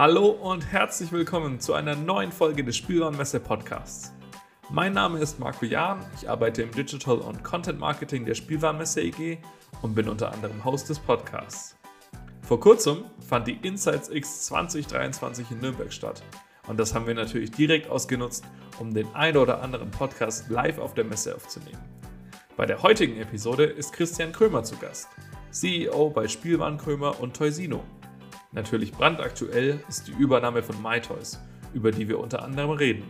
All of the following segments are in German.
Hallo und herzlich willkommen zu einer neuen Folge des Spielwarenmesse Podcasts. Mein Name ist Marco Jahn, ich arbeite im Digital und Content Marketing der Spielwarenmesse EG und bin unter anderem Host des Podcasts. Vor kurzem fand die Insights X 2023 in Nürnberg statt und das haben wir natürlich direkt ausgenutzt, um den ein oder anderen Podcast live auf der Messe aufzunehmen. Bei der heutigen Episode ist Christian Krömer zu Gast, CEO bei Spielwarenkrömer und Toysino. Natürlich brandaktuell ist die Übernahme von MyToys, über die wir unter anderem reden.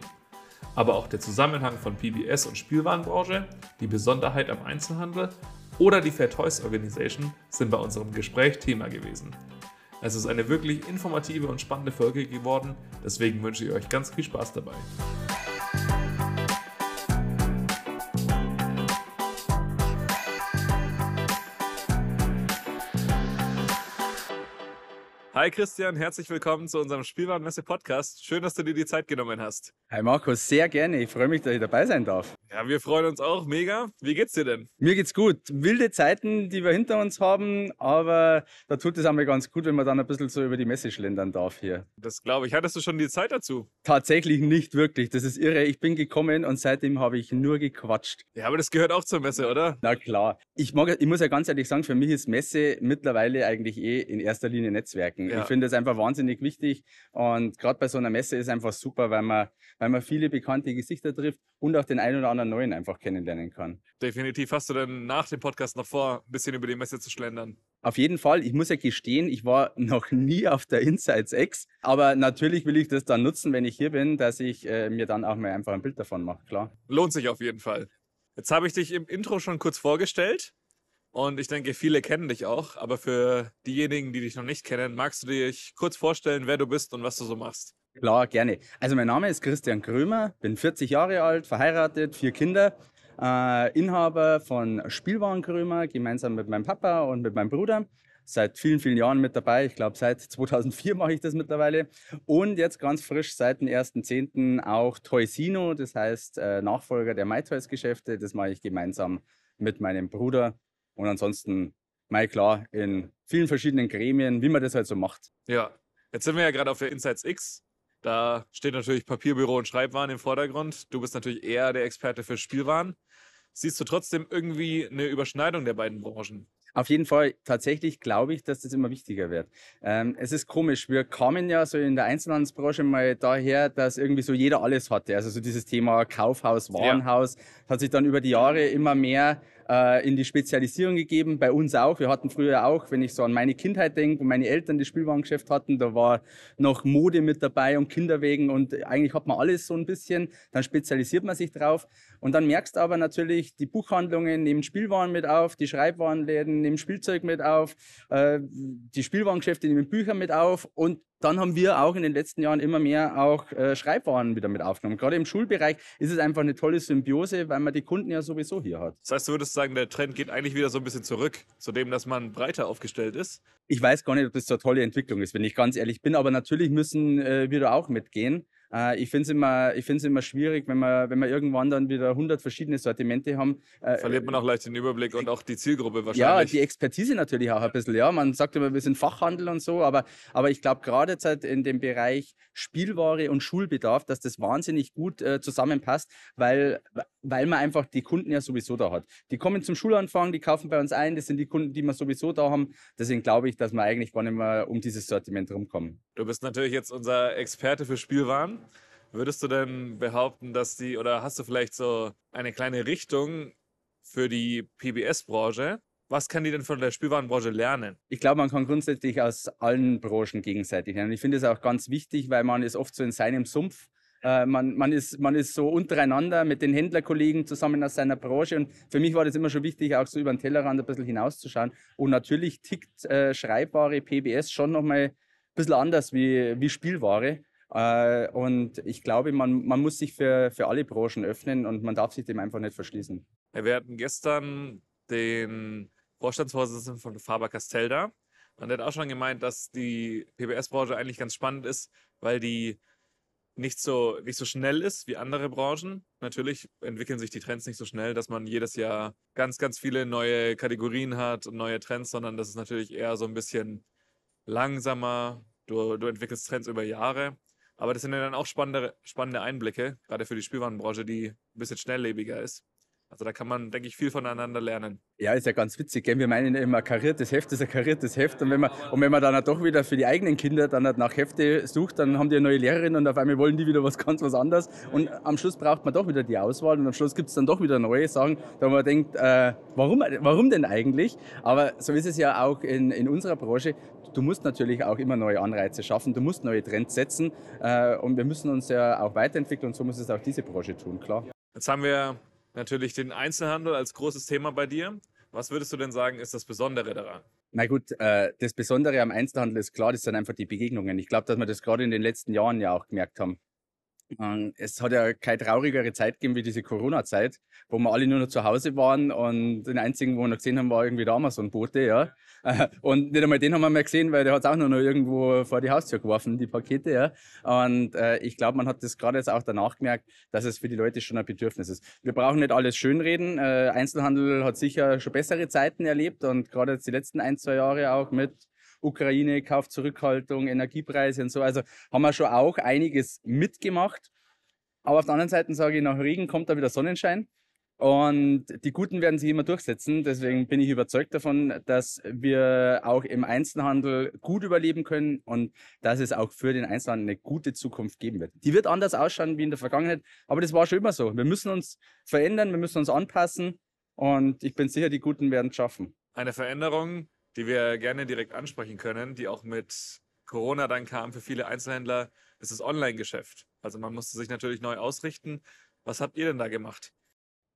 Aber auch der Zusammenhang von PBS und Spielwarenbranche, die Besonderheit am Einzelhandel oder die Fair Toys Organization sind bei unserem Gespräch Thema gewesen. Es ist eine wirklich informative und spannende Folge geworden, deswegen wünsche ich euch ganz viel Spaß dabei. Hi Christian, herzlich willkommen zu unserem Spielwarenmesse-Podcast. Schön, dass du dir die Zeit genommen hast. Hi Markus, sehr gerne. Ich freue mich, dass ich dabei sein darf. Ja, wir freuen uns auch mega. Wie geht's dir denn? Mir geht's gut. Wilde Zeiten, die wir hinter uns haben, aber da tut es einmal ganz gut, wenn man dann ein bisschen so über die Messe schlendern darf hier. Das glaube ich. Hattest du schon die Zeit dazu? Tatsächlich nicht wirklich. Das ist irre. Ich bin gekommen und seitdem habe ich nur gequatscht. Ja, aber das gehört auch zur Messe, oder? Na klar. Ich, mag, ich muss ja ganz ehrlich sagen, für mich ist Messe mittlerweile eigentlich eh in erster Linie Netzwerken. Ja. Ich finde es einfach wahnsinnig wichtig. Und gerade bei so einer Messe ist es einfach super, weil man, weil man viele bekannte Gesichter trifft und auch den einen oder anderen neuen einfach kennenlernen kann. Definitiv. Hast du denn nach dem Podcast noch vor, ein bisschen über die Messe zu schlendern? Auf jeden Fall. Ich muss ja gestehen, ich war noch nie auf der Insights X. Aber natürlich will ich das dann nutzen, wenn ich hier bin, dass ich äh, mir dann auch mal einfach ein Bild davon mache, klar. Lohnt sich auf jeden Fall. Jetzt habe ich dich im Intro schon kurz vorgestellt. Und ich denke, viele kennen dich auch, aber für diejenigen, die dich noch nicht kennen, magst du dich kurz vorstellen, wer du bist und was du so machst? Klar, gerne. Also mein Name ist Christian Krömer, bin 40 Jahre alt, verheiratet, vier Kinder, äh, Inhaber von Spielwaren Krömer, gemeinsam mit meinem Papa und mit meinem Bruder. Seit vielen, vielen Jahren mit dabei. Ich glaube, seit 2004 mache ich das mittlerweile. Und jetzt ganz frisch seit dem 1.10. auch Toysino, das heißt äh, Nachfolger der MyToys-Geschäfte. Das mache ich gemeinsam mit meinem Bruder und ansonsten, mal klar, in vielen verschiedenen Gremien, wie man das halt so macht. Ja, jetzt sind wir ja gerade auf der Insights X. Da steht natürlich Papierbüro und Schreibwaren im Vordergrund. Du bist natürlich eher der Experte für Spielwaren. Siehst du trotzdem irgendwie eine Überschneidung der beiden Branchen? Auf jeden Fall, tatsächlich glaube ich, dass das immer wichtiger wird. Ähm, es ist komisch, wir kamen ja so in der Einzelhandelsbranche mal daher, dass irgendwie so jeder alles hatte. Also so dieses Thema Kaufhaus, Warenhaus ja. hat sich dann über die Jahre immer mehr äh, in die Spezialisierung gegeben, bei uns auch. Wir hatten früher auch, wenn ich so an meine Kindheit denke, wo meine Eltern das Spielwarengeschäft hatten, da war noch Mode mit dabei und Kinderwegen und eigentlich hat man alles so ein bisschen, dann spezialisiert man sich drauf. Und dann merkst du aber natürlich, die Buchhandlungen nehmen Spielwaren mit auf, die Schreibwarenläden nehmen Spielzeug mit auf, äh, die Spielwarengeschäfte nehmen Bücher mit auf und dann haben wir auch in den letzten Jahren immer mehr auch äh, Schreibwaren wieder mit aufgenommen. Gerade im Schulbereich ist es einfach eine tolle Symbiose, weil man die Kunden ja sowieso hier hat. Das heißt, du würdest sagen, der Trend geht eigentlich wieder so ein bisschen zurück zu dem, dass man breiter aufgestellt ist? Ich weiß gar nicht, ob das so eine tolle Entwicklung ist, wenn ich ganz ehrlich bin, aber natürlich müssen äh, wir da auch mitgehen. Äh, ich finde es immer, immer schwierig, wenn wir, wenn wir irgendwann dann wieder 100 verschiedene Sortimente haben. Äh, Verliert man auch leicht den Überblick und auch die Zielgruppe wahrscheinlich. Ja, die Expertise natürlich auch ein bisschen. Ja, man sagt immer, wir sind Fachhandel und so, aber, aber ich glaube gerade halt in dem Bereich Spielware und Schulbedarf, dass das wahnsinnig gut äh, zusammenpasst, weil, weil man einfach die Kunden ja sowieso da hat. Die kommen zum Schulanfang, die kaufen bei uns ein, das sind die Kunden, die wir sowieso da haben. Deswegen glaube ich, dass wir eigentlich gar nicht mehr um dieses Sortiment rumkommen. Du bist natürlich jetzt unser Experte für Spielwaren. Würdest du denn behaupten, dass die, oder hast du vielleicht so eine kleine Richtung für die PBS-Branche? Was kann die denn von der Spielwarenbranche lernen? Ich glaube, man kann grundsätzlich aus allen Branchen gegenseitig lernen. Ich finde es auch ganz wichtig, weil man ist oft so in seinem Sumpf. Äh, man, man, ist, man ist so untereinander mit den Händlerkollegen zusammen aus seiner Branche. Und für mich war das immer schon wichtig, auch so über den Tellerrand ein bisschen hinauszuschauen. Und natürlich tickt äh, Schreibware, PBS schon nochmal ein bisschen anders wie, wie Spielware. Äh, und ich glaube, man, man muss sich für, für alle Branchen öffnen und man darf sich dem einfach nicht verschließen. Wir hatten gestern den Vorstandsvorsitzenden von Faber Castell da. Und der hat auch schon gemeint, dass die PBS-Branche eigentlich ganz spannend ist, weil die nicht so, nicht so schnell ist wie andere Branchen. Natürlich entwickeln sich die Trends nicht so schnell, dass man jedes Jahr ganz, ganz viele neue Kategorien hat und neue Trends, sondern das ist natürlich eher so ein bisschen langsamer, du, du entwickelst Trends über Jahre. Aber das sind ja dann auch spannende, spannende Einblicke, gerade für die Spielwarenbranche, die ein bisschen schnelllebiger ist. Also da kann man, denke ich, viel voneinander lernen. Ja, ist ja ganz witzig. Gell? Wir meinen immer, kariertes Heft ist ein kariertes Heft. Und wenn man, und wenn man dann halt doch wieder für die eigenen Kinder dann halt nach Hefte sucht, dann haben die eine neue Lehrerin und auf einmal wollen die wieder was ganz was anderes. Und am Schluss braucht man doch wieder die Auswahl und am Schluss gibt es dann doch wieder neue Sachen, da man denkt, äh, warum, warum denn eigentlich? Aber so ist es ja auch in, in unserer Branche. Du musst natürlich auch immer neue Anreize schaffen, du musst neue Trends setzen äh, und wir müssen uns ja auch weiterentwickeln und so muss es auch diese Branche tun, klar. Jetzt haben wir natürlich den Einzelhandel als großes Thema bei dir. Was würdest du denn sagen, ist das Besondere daran? Na gut, äh, das Besondere am Einzelhandel ist klar, das sind einfach die Begegnungen. Ich glaube, dass wir das gerade in den letzten Jahren ja auch gemerkt haben. Ähm, es hat ja keine traurigere Zeit gegeben wie diese Corona-Zeit, wo wir alle nur noch zu Hause waren und den einzigen, wo wir noch gesehen haben, war irgendwie der Amazon-Bote, ja. Und nicht einmal den haben wir mehr gesehen, weil der hat es auch nur noch irgendwo vor die Haustür geworfen, die Pakete, ja. Und äh, ich glaube, man hat das gerade jetzt auch danach gemerkt, dass es für die Leute schon ein Bedürfnis ist. Wir brauchen nicht alles schönreden. Äh, Einzelhandel hat sicher schon bessere Zeiten erlebt und gerade jetzt die letzten ein, zwei Jahre auch mit Ukraine, Kaufzurückhaltung, Energiepreise und so. Also haben wir schon auch einiges mitgemacht. Aber auf der anderen Seite sage ich, nach Regen kommt da wieder Sonnenschein. Und die Guten werden sich immer durchsetzen. Deswegen bin ich überzeugt davon, dass wir auch im Einzelhandel gut überleben können und dass es auch für den Einzelhandel eine gute Zukunft geben wird. Die wird anders ausschauen wie in der Vergangenheit, aber das war schon immer so. Wir müssen uns verändern, wir müssen uns anpassen und ich bin sicher, die Guten werden es schaffen. Eine Veränderung, die wir gerne direkt ansprechen können, die auch mit Corona dann kam für viele Einzelhändler, ist das Online-Geschäft. Also man musste sich natürlich neu ausrichten. Was habt ihr denn da gemacht?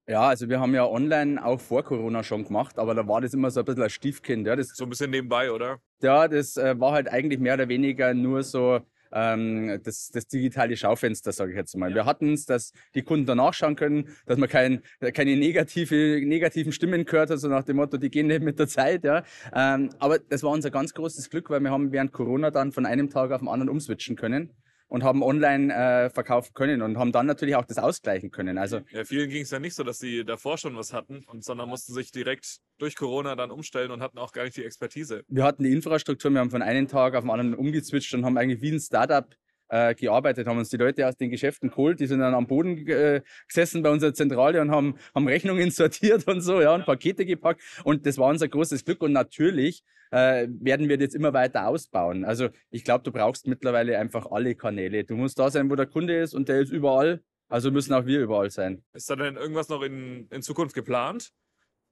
Ja, also wir haben ja online auch vor Corona schon gemacht, aber da war das immer so ein bisschen ein Stiefkind. Ja, das, so ein bisschen nebenbei, oder? Ja, das äh, war halt eigentlich mehr oder weniger nur so ähm, das, das digitale Schaufenster, sage ich jetzt mal. Ja. Wir hatten es, dass die Kunden danach schauen können, dass man kein, keine negative, negativen Stimmen gehört hat, so nach dem Motto, die gehen nicht mit der Zeit. Ja. Ähm, aber das war unser ganz großes Glück, weil wir haben während Corona dann von einem Tag auf den anderen umswitchen können und haben online äh, verkaufen können und haben dann natürlich auch das ausgleichen können. Also ja, vielen ging es ja nicht so, dass sie davor schon was hatten, und, sondern mussten sich direkt durch Corona dann umstellen und hatten auch gar nicht die Expertise. Wir hatten die Infrastruktur, wir haben von einem Tag auf den anderen umgezwitscht und haben eigentlich wie ein Startup äh, gearbeitet, haben uns die Leute aus den Geschäften geholt, die sind dann am Boden äh, gesessen bei unserer Zentrale und haben, haben Rechnungen sortiert und so, ja, und Pakete gepackt. Und das war unser großes Glück. Und natürlich äh, werden wir das jetzt immer weiter ausbauen. Also ich glaube, du brauchst mittlerweile einfach alle Kanäle. Du musst da sein, wo der Kunde ist und der ist überall. Also müssen auch wir überall sein. Ist da denn irgendwas noch in, in Zukunft geplant?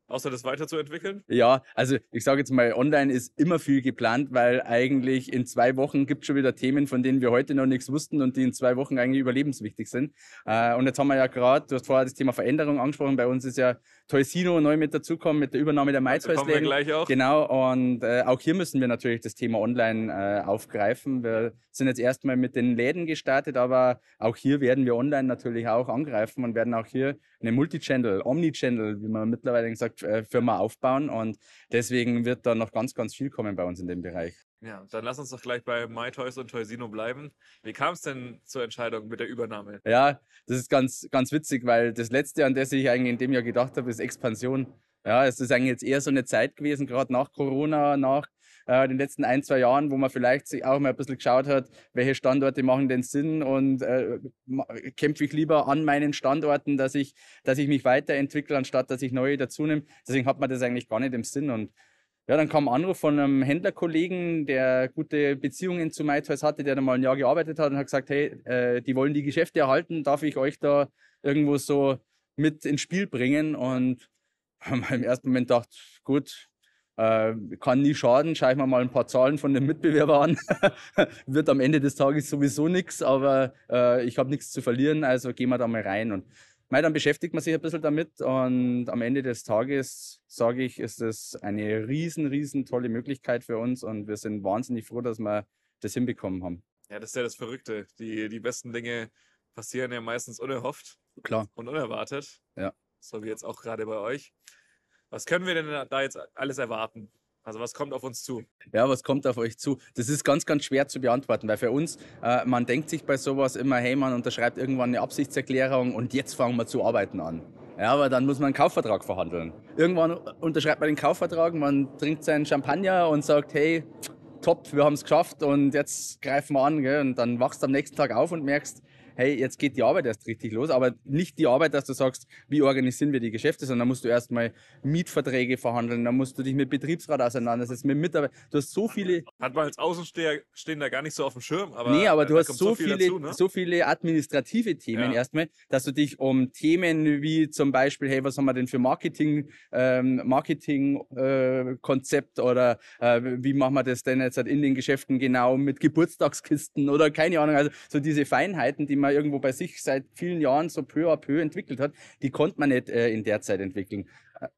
Außer das weiterzuentwickeln? Ja, also ich sage jetzt mal, online ist immer viel geplant, weil eigentlich in zwei Wochen gibt es schon wieder Themen, von denen wir heute noch nichts wussten und die in zwei Wochen eigentlich überlebenswichtig sind. Äh, und jetzt haben wir ja gerade, du hast vorher das Thema Veränderung angesprochen, bei uns ist ja Toysino neu mit dazukommen, mit der Übernahme der MyToys-Läden. gleich auch. Genau, und äh, auch hier müssen wir natürlich das Thema online äh, aufgreifen. Wir sind jetzt erstmal mit den Läden gestartet, aber auch hier werden wir online natürlich auch angreifen und werden auch hier eine Multichannel, Omnichannel, wie man mittlerweile gesagt, äh, Firma aufbauen. Und deswegen wird da noch ganz, ganz viel kommen bei uns in dem Bereich. Ja, dann lass uns doch gleich bei MyToys und Toysino bleiben. Wie kam es denn zur Entscheidung mit der Übernahme? Ja, das ist ganz, ganz witzig, weil das letzte, an das ich eigentlich in dem Jahr gedacht habe, ist Expansion. Ja, es ist eigentlich jetzt eher so eine Zeit gewesen, gerade nach Corona, nach äh, den letzten ein, zwei Jahren, wo man vielleicht sich auch mal ein bisschen geschaut hat, welche Standorte machen denn Sinn und äh, kämpfe ich lieber an meinen Standorten, dass ich, dass ich mich weiterentwickle, anstatt dass ich neue dazu nehme. Deswegen hat man das eigentlich gar nicht im Sinn. Und ja, dann kam ein Anruf von einem Händlerkollegen, der gute Beziehungen zu MyToys hatte, der da mal ein Jahr gearbeitet hat und hat gesagt, hey, äh, die wollen die Geschäfte erhalten, darf ich euch da irgendwo so mit ins Spiel bringen? Und haben wir im ersten Moment gedacht, gut, äh, kann nie schaden, schaue ich mir mal ein paar Zahlen von den Mitbewerbern an. Wird am Ende des Tages sowieso nichts, aber äh, ich habe nichts zu verlieren, also gehen wir da mal rein. Und mei, dann beschäftigt man sich ein bisschen damit und am Ende des Tages, sage ich, ist es eine riesen, riesen tolle Möglichkeit für uns und wir sind wahnsinnig froh, dass wir das hinbekommen haben. Ja, das ist ja das Verrückte. Die, die besten Dinge passieren ja meistens unerhofft Klar. und unerwartet. Ja. So wie jetzt auch gerade bei euch. Was können wir denn da jetzt alles erwarten? Also was kommt auf uns zu? Ja, was kommt auf euch zu? Das ist ganz, ganz schwer zu beantworten, weil für uns, äh, man denkt sich bei sowas immer, hey, man unterschreibt irgendwann eine Absichtserklärung und jetzt fangen wir zu arbeiten an. Ja, aber dann muss man einen Kaufvertrag verhandeln. Irgendwann unterschreibt man den Kaufvertrag, man trinkt seinen Champagner und sagt, hey, top, wir haben es geschafft und jetzt greifen wir an. Gell? Und dann wachst du am nächsten Tag auf und merkst, hey, jetzt geht die Arbeit erst richtig los, aber nicht die Arbeit, dass du sagst, wie organisieren wir die Geschäfte, sondern musst du erstmal Mietverträge verhandeln, dann musst du dich mit Betriebsrat auseinandersetzen, mit Mitarbeitern. Du hast so viele. Hat man als Außenstehender gar nicht so auf dem Schirm, aber. Nee, aber du hast so, so, viele, dazu, ne? so viele administrative Themen ja. erstmal, dass du dich um Themen wie zum Beispiel, hey, was haben wir denn für Marketing, ähm, Marketing-Konzept äh, oder äh, wie machen wir das denn jetzt in den Geschäften genau mit Geburtstagskisten oder keine Ahnung, also so diese Feinheiten, die man irgendwo bei sich seit vielen Jahren so peu à peu entwickelt hat, die konnte man nicht äh, in der Zeit entwickeln.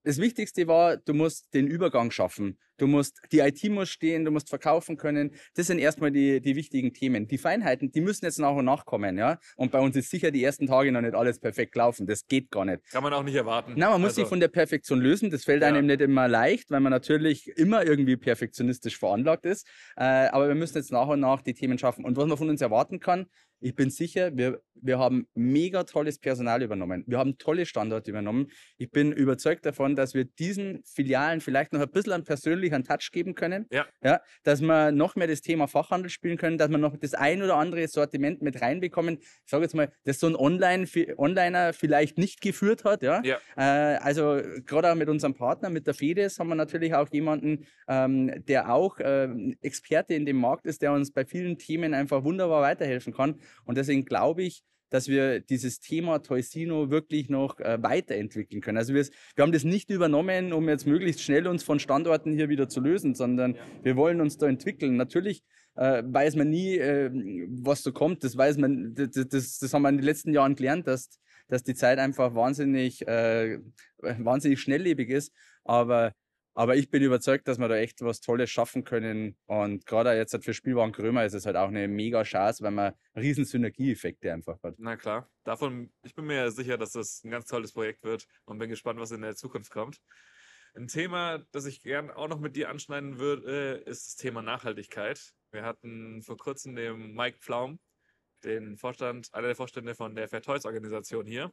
Das Wichtigste war, du musst den Übergang schaffen. Du musst, die IT muss stehen, du musst verkaufen können. Das sind erstmal die, die wichtigen Themen. Die Feinheiten, die müssen jetzt nach und nach kommen, ja. Und bei uns ist sicher die ersten Tage noch nicht alles perfekt laufen. Das geht gar nicht. Kann man auch nicht erwarten. Na, man muss also, sich von der Perfektion lösen. Das fällt ja. einem nicht immer leicht, weil man natürlich immer irgendwie perfektionistisch veranlagt ist. Äh, aber wir müssen jetzt nach und nach die Themen schaffen. Und was man von uns erwarten kann, ich bin sicher, wir, wir haben mega tolles Personal übernommen. Wir haben tolle Standorte übernommen. Ich bin überzeugt davon, dass wir diesen Filialen vielleicht noch ein bisschen einen persönlichen Touch geben können. Ja. ja. Dass wir noch mehr das Thema Fachhandel spielen können, dass wir noch das ein oder andere Sortiment mit reinbekommen. Ich sage jetzt mal, das so ein Online, Onliner vielleicht nicht geführt hat. Ja. ja. Äh, also gerade auch mit unserem Partner, mit der FEDES, haben wir natürlich auch jemanden, ähm, der auch äh, Experte in dem Markt ist, der uns bei vielen Themen einfach wunderbar weiterhelfen kann. Und deswegen glaube ich, dass wir dieses Thema Toysino wirklich noch äh, weiterentwickeln können. Also wir, wir, haben das nicht übernommen, um jetzt möglichst schnell uns von Standorten hier wieder zu lösen, sondern ja. wir wollen uns da entwickeln. Natürlich äh, weiß man nie, äh, was so kommt. Das weiß man, das, das, das, haben wir in den letzten Jahren gelernt, dass, dass die Zeit einfach wahnsinnig, äh, wahnsinnig schnelllebig ist. Aber aber ich bin überzeugt, dass wir da echt was Tolles schaffen können. Und gerade jetzt halt für Spielwaren Krömer ist es halt auch eine mega Chance, weil man riesen Synergieeffekte einfach hat. Na klar, davon, ich bin mir sicher, dass das ein ganz tolles Projekt wird und bin gespannt, was in der Zukunft kommt. Ein Thema, das ich gerne auch noch mit dir anschneiden würde, ist das Thema Nachhaltigkeit. Wir hatten vor kurzem den Mike Pflaum, den Vorstand, einer der Vorstände von der Fair Toys Organisation hier.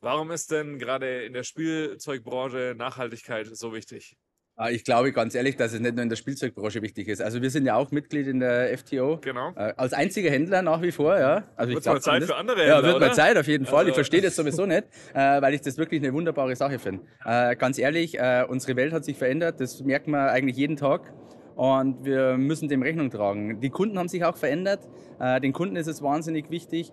Warum ist denn gerade in der Spielzeugbranche Nachhaltigkeit so wichtig? Ah, ich glaube ganz ehrlich, dass es nicht nur in der Spielzeugbranche wichtig ist. Also wir sind ja auch Mitglied in der FTO. Genau. Äh, als einziger Händler nach wie vor, ja. Also wird mal Zeit für andere Händler, Ja, wird mal Zeit, auf jeden Fall. Also. Ich verstehe das sowieso nicht, äh, weil ich das wirklich eine wunderbare Sache finde. Äh, ganz ehrlich, unsere Welt hat sich verändert. Das merkt man eigentlich jeden Tag. Und wir müssen dem Rechnung tragen. Die Kunden haben sich auch verändert. Den Kunden ist es wahnsinnig wichtig,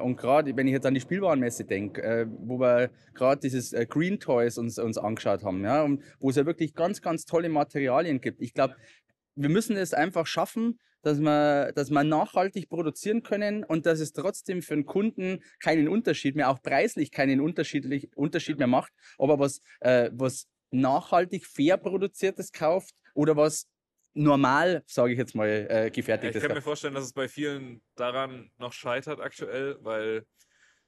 und gerade, wenn ich jetzt an die Spielwarenmesse denke, äh, wo wir gerade dieses äh, Green Toys uns, uns angeschaut haben, ja, wo es ja wirklich ganz, ganz tolle Materialien gibt. Ich glaube, wir müssen es einfach schaffen, dass wir, dass wir nachhaltig produzieren können und dass es trotzdem für den Kunden keinen Unterschied mehr, auch preislich keinen Unterschied, Unterschied mehr macht, ob er was, äh, was nachhaltig fair produziertes kauft oder was normal, sage ich jetzt mal, äh, gefertigt ja, ich kann mir vorstellen, dass es bei vielen daran noch scheitert aktuell, weil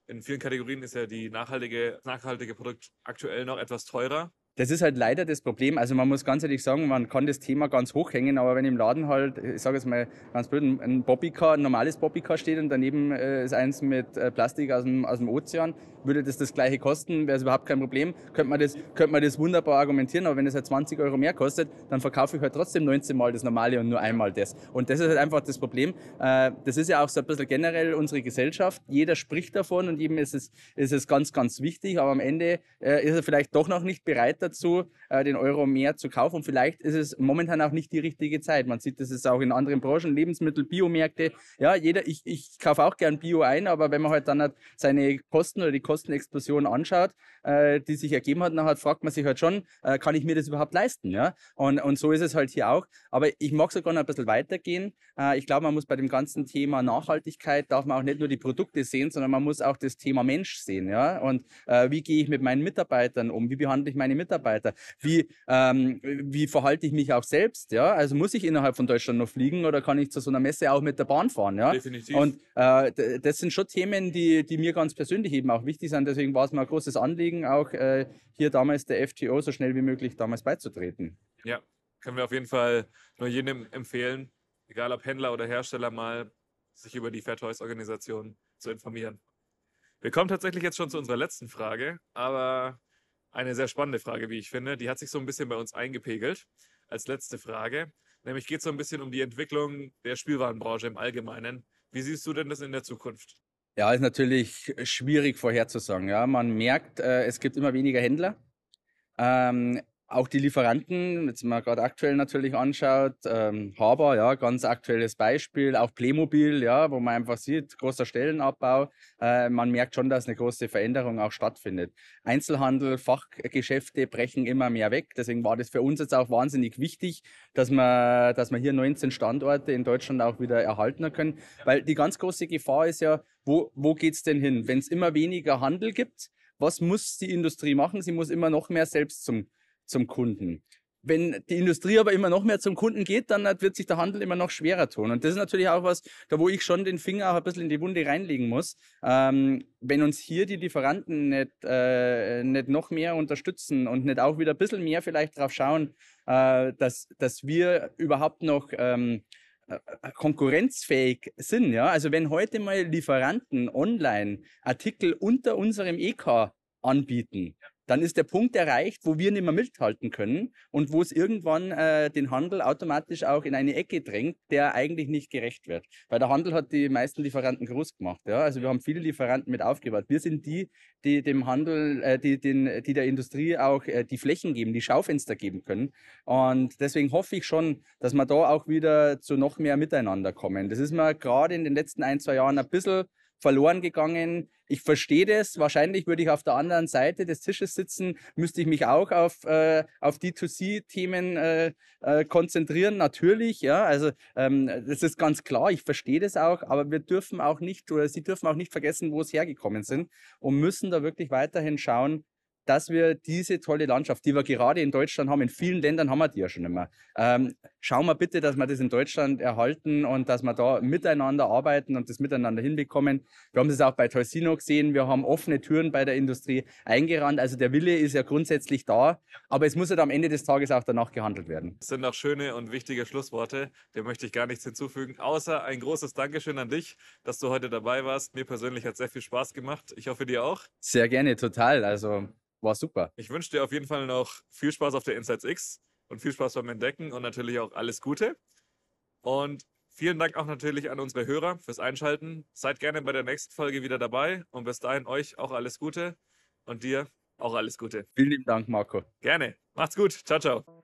in vielen Kategorien ist ja die nachhaltige, nachhaltige Produkt aktuell noch etwas teurer. Das ist halt leider das Problem. Also man muss ganz ehrlich sagen, man kann das Thema ganz hoch hängen, aber wenn im Laden halt, ich sage jetzt mal ganz blöd, ein Bobbycar, ein normales Bobbycar steht und daneben äh, ist eins mit äh, Plastik aus dem, aus dem Ozean, würde das das gleiche kosten, wäre es überhaupt kein Problem. Könnte man, das, könnte man das wunderbar argumentieren, aber wenn es halt 20 Euro mehr kostet, dann verkaufe ich halt trotzdem 19 Mal das normale und nur einmal das. Und das ist halt einfach das Problem. Äh, das ist ja auch so ein bisschen generell unsere Gesellschaft. Jeder spricht davon und jedem ist es, ist es ganz, ganz wichtig, aber am Ende ist er vielleicht doch noch nicht bereit dazu, äh, den Euro mehr zu kaufen. Und vielleicht ist es momentan auch nicht die richtige Zeit. Man sieht das ist auch in anderen Branchen, Lebensmittel, Biomärkte. Ja, jeder, ich, ich kaufe auch gern Bio ein, aber wenn man halt dann halt seine Kosten oder die Kostenexplosion anschaut, äh, die sich ergeben hat, dann fragt man sich halt schon, äh, kann ich mir das überhaupt leisten? Ja? Und, und so ist es halt hier auch. Aber ich mag sogar noch ein bisschen weitergehen. Ich glaube, man muss bei dem ganzen Thema Nachhaltigkeit, darf man auch nicht nur die Produkte sehen, sondern man muss auch das Thema Mensch sehen. Ja? Und wie gehe ich mit meinen Mitarbeitern um? Wie behandle ich meine Mitarbeiter? Wie, ähm, wie verhalte ich mich auch selbst? Ja? Also muss ich innerhalb von Deutschland noch fliegen oder kann ich zu so einer Messe auch mit der Bahn fahren? Ja? Definitiv. Und äh, das sind schon Themen, die, die mir ganz persönlich eben auch wichtig sind. Deswegen war es mir ein großes Anliegen, auch äh, hier damals der FTO so schnell wie möglich damals beizutreten. Ja, können wir auf jeden Fall nur jedem empfehlen, egal ob Händler oder Hersteller, mal sich über die Fair Toys Organisation zu informieren. Wir kommen tatsächlich jetzt schon zu unserer letzten Frage, aber eine sehr spannende Frage, wie ich finde. Die hat sich so ein bisschen bei uns eingepegelt. Als letzte Frage. Nämlich geht es so ein bisschen um die Entwicklung der Spielwarenbranche im Allgemeinen. Wie siehst du denn das in der Zukunft? Ja, ist natürlich schwierig vorherzusagen. Ja, man merkt, äh, es gibt immer weniger Händler. Ähm, auch die Lieferanten, wenn man gerade aktuell natürlich anschaut, ähm, Haber, ja, ganz aktuelles Beispiel, auch Playmobil, ja, wo man einfach sieht, großer Stellenabbau. Äh, man merkt schon, dass eine große Veränderung auch stattfindet. Einzelhandel, Fachgeschäfte brechen immer mehr weg. Deswegen war das für uns jetzt auch wahnsinnig wichtig, dass wir, dass wir hier 19 Standorte in Deutschland auch wieder erhalten können. Weil die ganz große Gefahr ist ja, wo, wo geht's denn hin? Wenn es immer weniger Handel gibt, was muss die Industrie machen? Sie muss immer noch mehr selbst zum zum Kunden. Wenn die Industrie aber immer noch mehr zum Kunden geht, dann wird sich der Handel immer noch schwerer tun. Und das ist natürlich auch was, da wo ich schon den Finger auch ein bisschen in die Wunde reinlegen muss. Ähm, wenn uns hier die Lieferanten nicht, äh, nicht noch mehr unterstützen und nicht auch wieder ein bisschen mehr vielleicht drauf schauen, äh, dass, dass wir überhaupt noch ähm, äh, konkurrenzfähig sind. Ja? Also wenn heute mal Lieferanten online Artikel unter unserem EK anbieten, dann ist der Punkt erreicht, wo wir nicht mehr mithalten können und wo es irgendwann äh, den Handel automatisch auch in eine Ecke drängt, der eigentlich nicht gerecht wird. Weil der Handel hat die meisten Lieferanten groß gemacht. Ja? Also wir haben viele Lieferanten mit aufgebaut. Wir sind die, die dem Handel, äh, die, den, die der Industrie auch äh, die Flächen geben, die Schaufenster geben können. Und deswegen hoffe ich schon, dass wir da auch wieder zu noch mehr Miteinander kommen. Das ist mir gerade in den letzten ein, zwei Jahren ein bisschen verloren gegangen. Ich verstehe das. Wahrscheinlich würde ich auf der anderen Seite des Tisches sitzen, müsste ich mich auch auf, äh, auf D2C-Themen äh, äh, konzentrieren. Natürlich, ja. Also ähm, das ist ganz klar. Ich verstehe das auch, aber wir dürfen auch nicht oder Sie dürfen auch nicht vergessen, wo es hergekommen sind und müssen da wirklich weiterhin schauen, dass wir diese tolle Landschaft, die wir gerade in Deutschland haben, in vielen Ländern haben wir die ja schon immer. Ähm, schauen wir bitte, dass wir das in Deutschland erhalten und dass wir da miteinander arbeiten und das miteinander hinbekommen. Wir haben das auch bei Torsino gesehen. Wir haben offene Türen bei der Industrie eingerannt. Also der Wille ist ja grundsätzlich da, aber es muss halt am Ende des Tages auch danach gehandelt werden. Das sind auch schöne und wichtige Schlussworte. Dem möchte ich gar nichts hinzufügen, außer ein großes Dankeschön an dich, dass du heute dabei warst. Mir persönlich hat sehr viel Spaß gemacht. Ich hoffe, dir auch. Sehr gerne, total. Also war super. Ich wünsche dir auf jeden Fall noch viel Spaß auf der Insights X und viel Spaß beim Entdecken und natürlich auch alles Gute. Und vielen Dank auch natürlich an unsere Hörer fürs Einschalten. Seid gerne bei der nächsten Folge wieder dabei und bis dahin euch auch alles Gute und dir auch alles Gute. Vielen lieben Dank, Marco. Gerne. Macht's gut. Ciao, ciao.